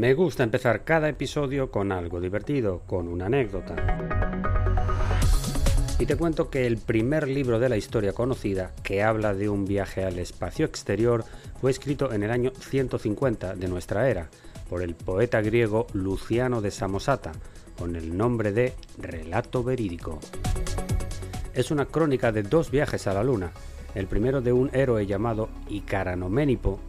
Me gusta empezar cada episodio con algo divertido, con una anécdota. Y te cuento que el primer libro de la historia conocida que habla de un viaje al espacio exterior fue escrito en el año 150 de nuestra era por el poeta griego Luciano de Samosata, con el nombre de Relato Verídico. Es una crónica de dos viajes a la Luna, el primero de un héroe llamado Icaranoménipo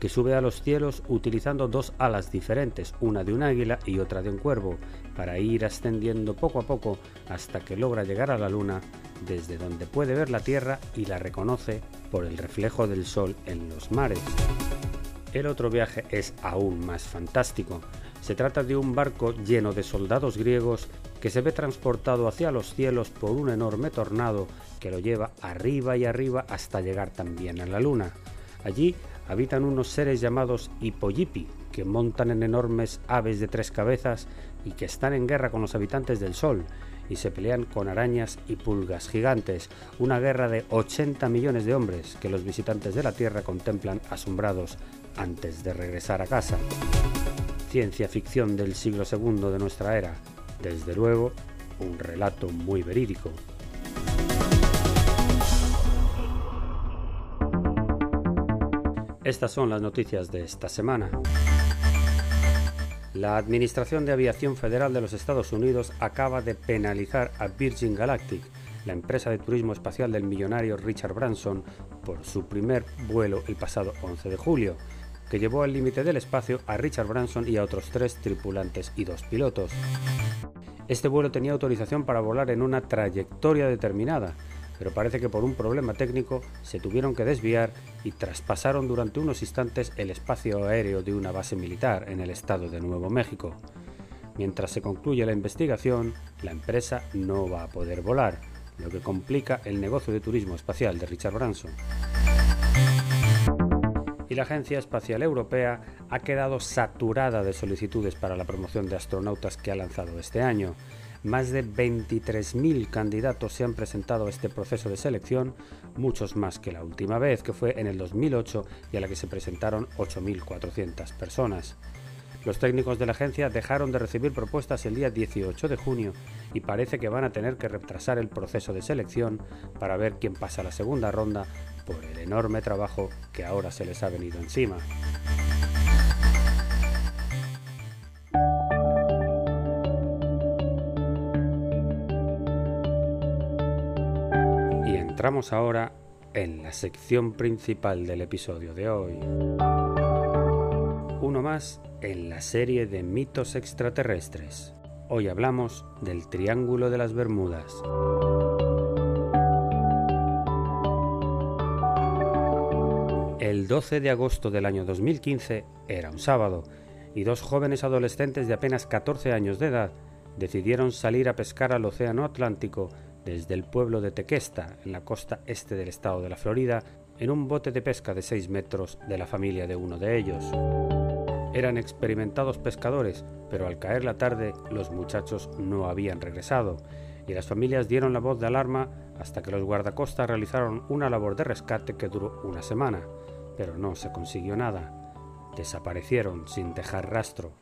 que sube a los cielos utilizando dos alas diferentes, una de un águila y otra de un cuervo, para ir ascendiendo poco a poco hasta que logra llegar a la luna, desde donde puede ver la Tierra y la reconoce por el reflejo del Sol en los mares. El otro viaje es aún más fantástico. Se trata de un barco lleno de soldados griegos que se ve transportado hacia los cielos por un enorme tornado que lo lleva arriba y arriba hasta llegar también a la luna. Allí habitan unos seres llamados Hippoyipi, que montan en enormes aves de tres cabezas y que están en guerra con los habitantes del Sol y se pelean con arañas y pulgas gigantes, una guerra de 80 millones de hombres que los visitantes de la Tierra contemplan asombrados antes de regresar a casa. Ciencia ficción del siglo II de nuestra era, desde luego un relato muy verídico. Estas son las noticias de esta semana. La Administración de Aviación Federal de los Estados Unidos acaba de penalizar a Virgin Galactic, la empresa de turismo espacial del millonario Richard Branson, por su primer vuelo el pasado 11 de julio, que llevó al límite del espacio a Richard Branson y a otros tres tripulantes y dos pilotos. Este vuelo tenía autorización para volar en una trayectoria determinada, pero parece que por un problema técnico se tuvieron que desviar y traspasaron durante unos instantes el espacio aéreo de una base militar en el estado de Nuevo México. Mientras se concluye la investigación, la empresa no va a poder volar, lo que complica el negocio de turismo espacial de Richard Branson. Y la Agencia Espacial Europea ha quedado saturada de solicitudes para la promoción de astronautas que ha lanzado este año. Más de 23.000 candidatos se han presentado a este proceso de selección, muchos más que la última vez, que fue en el 2008 y a la que se presentaron 8.400 personas. Los técnicos de la agencia dejaron de recibir propuestas el día 18 de junio y parece que van a tener que retrasar el proceso de selección para ver quién pasa la segunda ronda por el enorme trabajo que ahora se les ha venido encima. Entramos ahora en la sección principal del episodio de hoy. Uno más en la serie de mitos extraterrestres. Hoy hablamos del Triángulo de las Bermudas. El 12 de agosto del año 2015 era un sábado y dos jóvenes adolescentes de apenas 14 años de edad decidieron salir a pescar al Océano Atlántico desde el pueblo de Tequesta, en la costa este del estado de la Florida, en un bote de pesca de 6 metros de la familia de uno de ellos. Eran experimentados pescadores, pero al caer la tarde los muchachos no habían regresado, y las familias dieron la voz de alarma hasta que los guardacostas realizaron una labor de rescate que duró una semana, pero no se consiguió nada. Desaparecieron sin dejar rastro.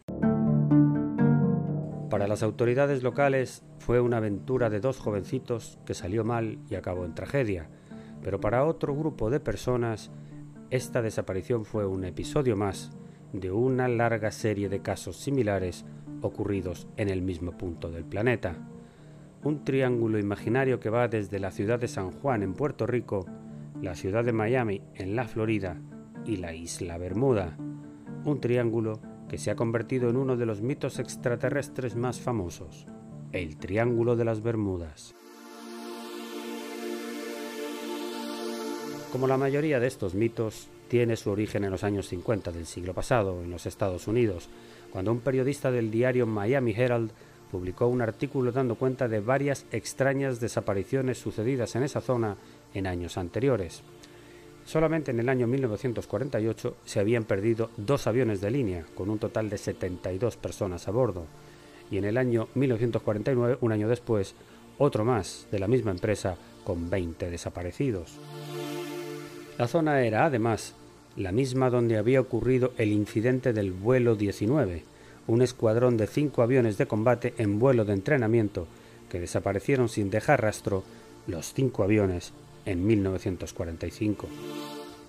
Para las autoridades locales fue una aventura de dos jovencitos que salió mal y acabó en tragedia. pero para otro grupo de personas esta desaparición fue un episodio más de una larga serie de casos similares ocurridos en el mismo punto del planeta. Un triángulo imaginario que va desde la ciudad de San Juan en Puerto Rico, la ciudad de Miami en la Florida y la isla Bermuda. Un triángulo que se ha convertido en uno de los mitos extraterrestres más famosos, el Triángulo de las Bermudas. Como la mayoría de estos mitos, tiene su origen en los años 50 del siglo pasado, en los Estados Unidos, cuando un periodista del diario Miami Herald publicó un artículo dando cuenta de varias extrañas desapariciones sucedidas en esa zona en años anteriores. Solamente en el año 1948 se habían perdido dos aviones de línea, con un total de 72 personas a bordo, y en el año 1949, un año después, otro más de la misma empresa con 20 desaparecidos. La zona era, además, la misma donde había ocurrido el incidente del vuelo 19, un escuadrón de cinco aviones de combate en vuelo de entrenamiento que desaparecieron sin dejar rastro los cinco aviones en 1945.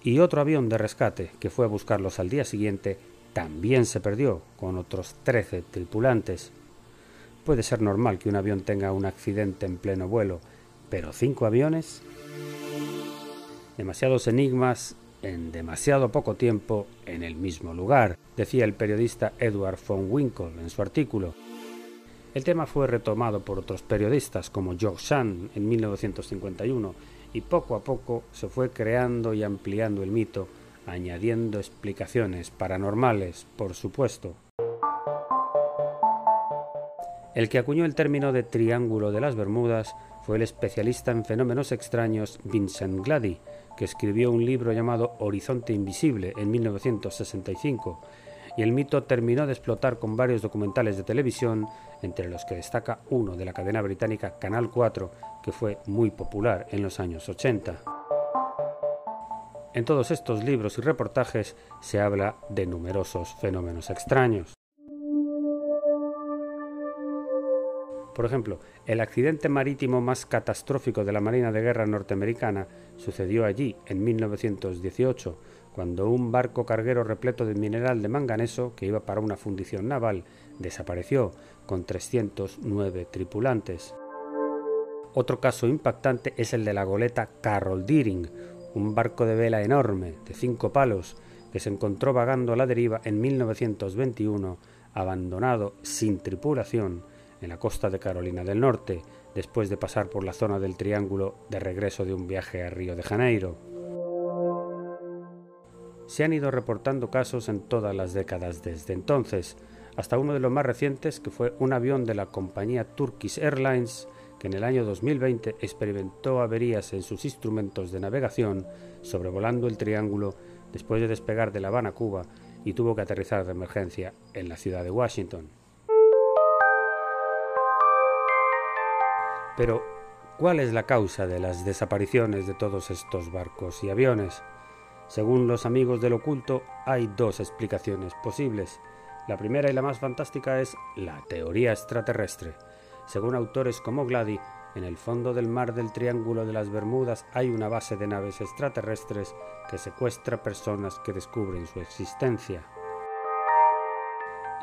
Y otro avión de rescate que fue a buscarlos al día siguiente también se perdió con otros 13 tripulantes. Puede ser normal que un avión tenga un accidente en pleno vuelo, pero cinco aviones demasiados enigmas en demasiado poco tiempo en el mismo lugar, decía el periodista Edward von Winkle en su artículo. El tema fue retomado por otros periodistas como George Sand en 1951 y poco a poco se fue creando y ampliando el mito, añadiendo explicaciones paranormales, por supuesto. El que acuñó el término de Triángulo de las Bermudas fue el especialista en fenómenos extraños Vincent Glady, que escribió un libro llamado Horizonte Invisible en 1965, y el mito terminó de explotar con varios documentales de televisión, entre los que destaca uno de la cadena británica Canal 4, que fue muy popular en los años 80. En todos estos libros y reportajes se habla de numerosos fenómenos extraños. Por ejemplo, el accidente marítimo más catastrófico de la Marina de Guerra norteamericana sucedió allí en 1918, cuando un barco carguero repleto de mineral de manganeso que iba para una fundición naval desapareció con 309 tripulantes. Otro caso impactante es el de la goleta Carroll Deering, un barco de vela enorme de cinco palos que se encontró vagando a la deriva en 1921, abandonado sin tripulación en la costa de Carolina del Norte, después de pasar por la zona del Triángulo de regreso de un viaje a Río de Janeiro. Se han ido reportando casos en todas las décadas desde entonces, hasta uno de los más recientes que fue un avión de la compañía Turkish Airlines que en el año 2020 experimentó averías en sus instrumentos de navegación sobrevolando el Triángulo después de despegar de La Habana, Cuba, y tuvo que aterrizar de emergencia en la ciudad de Washington. Pero, ¿cuál es la causa de las desapariciones de todos estos barcos y aviones? Según los amigos del oculto, hay dos explicaciones posibles. La primera y la más fantástica es la teoría extraterrestre. Según autores como Glady, en el fondo del mar del Triángulo de las Bermudas hay una base de naves extraterrestres que secuestra personas que descubren su existencia.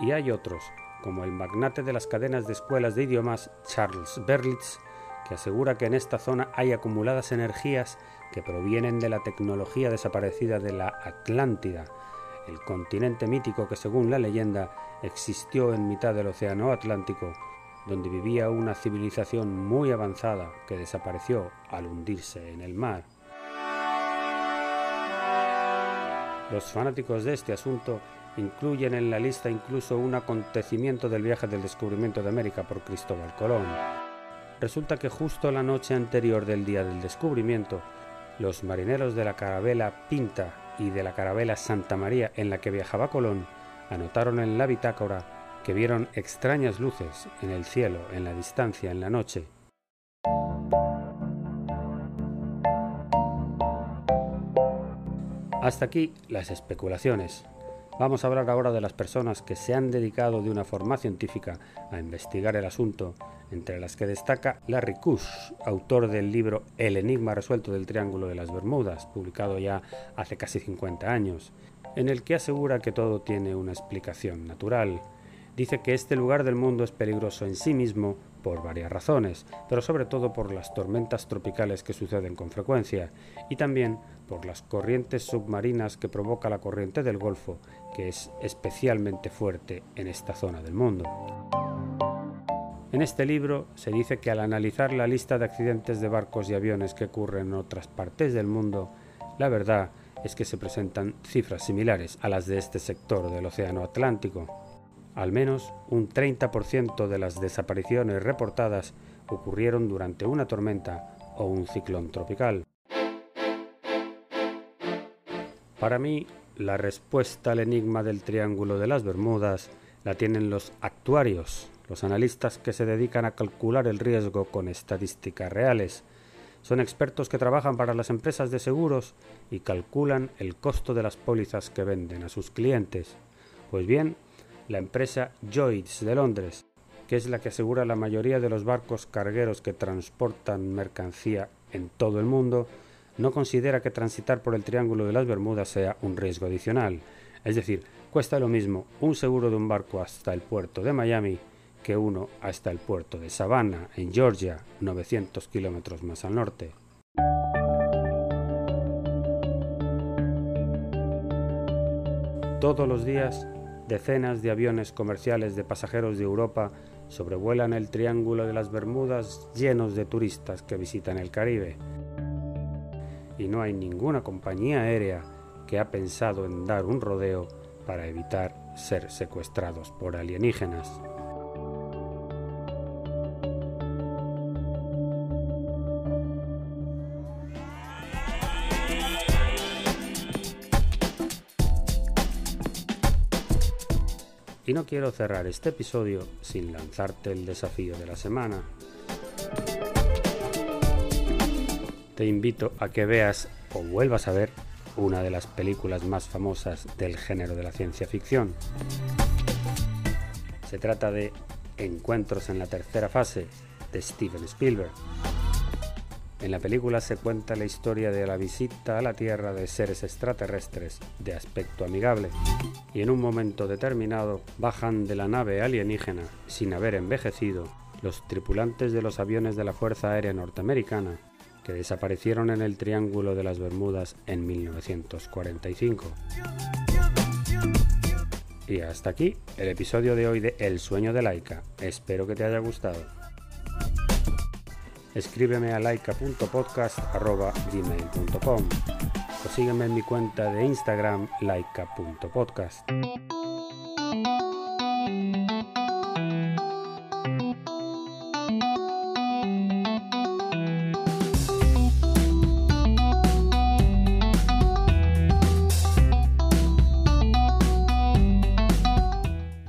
Y hay otros, como el magnate de las cadenas de escuelas de idiomas Charles Berlitz, que asegura que en esta zona hay acumuladas energías que provienen de la tecnología desaparecida de la Atlántida, el continente mítico que según la leyenda existió en mitad del Océano Atlántico, donde vivía una civilización muy avanzada que desapareció al hundirse en el mar. Los fanáticos de este asunto incluyen en la lista incluso un acontecimiento del viaje del descubrimiento de América por Cristóbal Colón. Resulta que justo la noche anterior del día del descubrimiento, los marineros de la carabela Pinta y de la carabela Santa María en la que viajaba Colón anotaron en la bitácora que vieron extrañas luces en el cielo, en la distancia, en la noche. Hasta aquí las especulaciones. Vamos a hablar ahora de las personas que se han dedicado de una forma científica a investigar el asunto, entre las que destaca Larry Kush, autor del libro El enigma resuelto del Triángulo de las Bermudas, publicado ya hace casi 50 años, en el que asegura que todo tiene una explicación natural. Dice que este lugar del mundo es peligroso en sí mismo por varias razones, pero sobre todo por las tormentas tropicales que suceden con frecuencia y también por las corrientes submarinas que provoca la corriente del Golfo, que es especialmente fuerte en esta zona del mundo. En este libro se dice que al analizar la lista de accidentes de barcos y aviones que ocurren en otras partes del mundo, la verdad es que se presentan cifras similares a las de este sector del Océano Atlántico. Al menos un 30% de las desapariciones reportadas ocurrieron durante una tormenta o un ciclón tropical. Para mí, la respuesta al enigma del Triángulo de las Bermudas la tienen los actuarios, los analistas que se dedican a calcular el riesgo con estadísticas reales. Son expertos que trabajan para las empresas de seguros y calculan el costo de las pólizas que venden a sus clientes. Pues bien, la empresa Lloyds de Londres, que es la que asegura la mayoría de los barcos cargueros que transportan mercancía en todo el mundo, no considera que transitar por el Triángulo de las Bermudas sea un riesgo adicional. Es decir, cuesta lo mismo un seguro de un barco hasta el puerto de Miami que uno hasta el puerto de Savannah, en Georgia, 900 kilómetros más al norte. Todos los días Decenas de aviones comerciales de pasajeros de Europa sobrevuelan el Triángulo de las Bermudas llenos de turistas que visitan el Caribe. Y no hay ninguna compañía aérea que ha pensado en dar un rodeo para evitar ser secuestrados por alienígenas. No quiero cerrar este episodio sin lanzarte el desafío de la semana. Te invito a que veas o vuelvas a ver una de las películas más famosas del género de la ciencia ficción. Se trata de Encuentros en la tercera fase de Steven Spielberg. En la película se cuenta la historia de la visita a la Tierra de seres extraterrestres de aspecto amigable y en un momento determinado bajan de la nave alienígena sin haber envejecido los tripulantes de los aviones de la Fuerza Aérea Norteamericana que desaparecieron en el Triángulo de las Bermudas en 1945. Y hasta aquí el episodio de hoy de El sueño de Laika. Espero que te haya gustado escríbeme a laika.podcast.gmail.com o sígueme en mi cuenta de Instagram laika.podcast.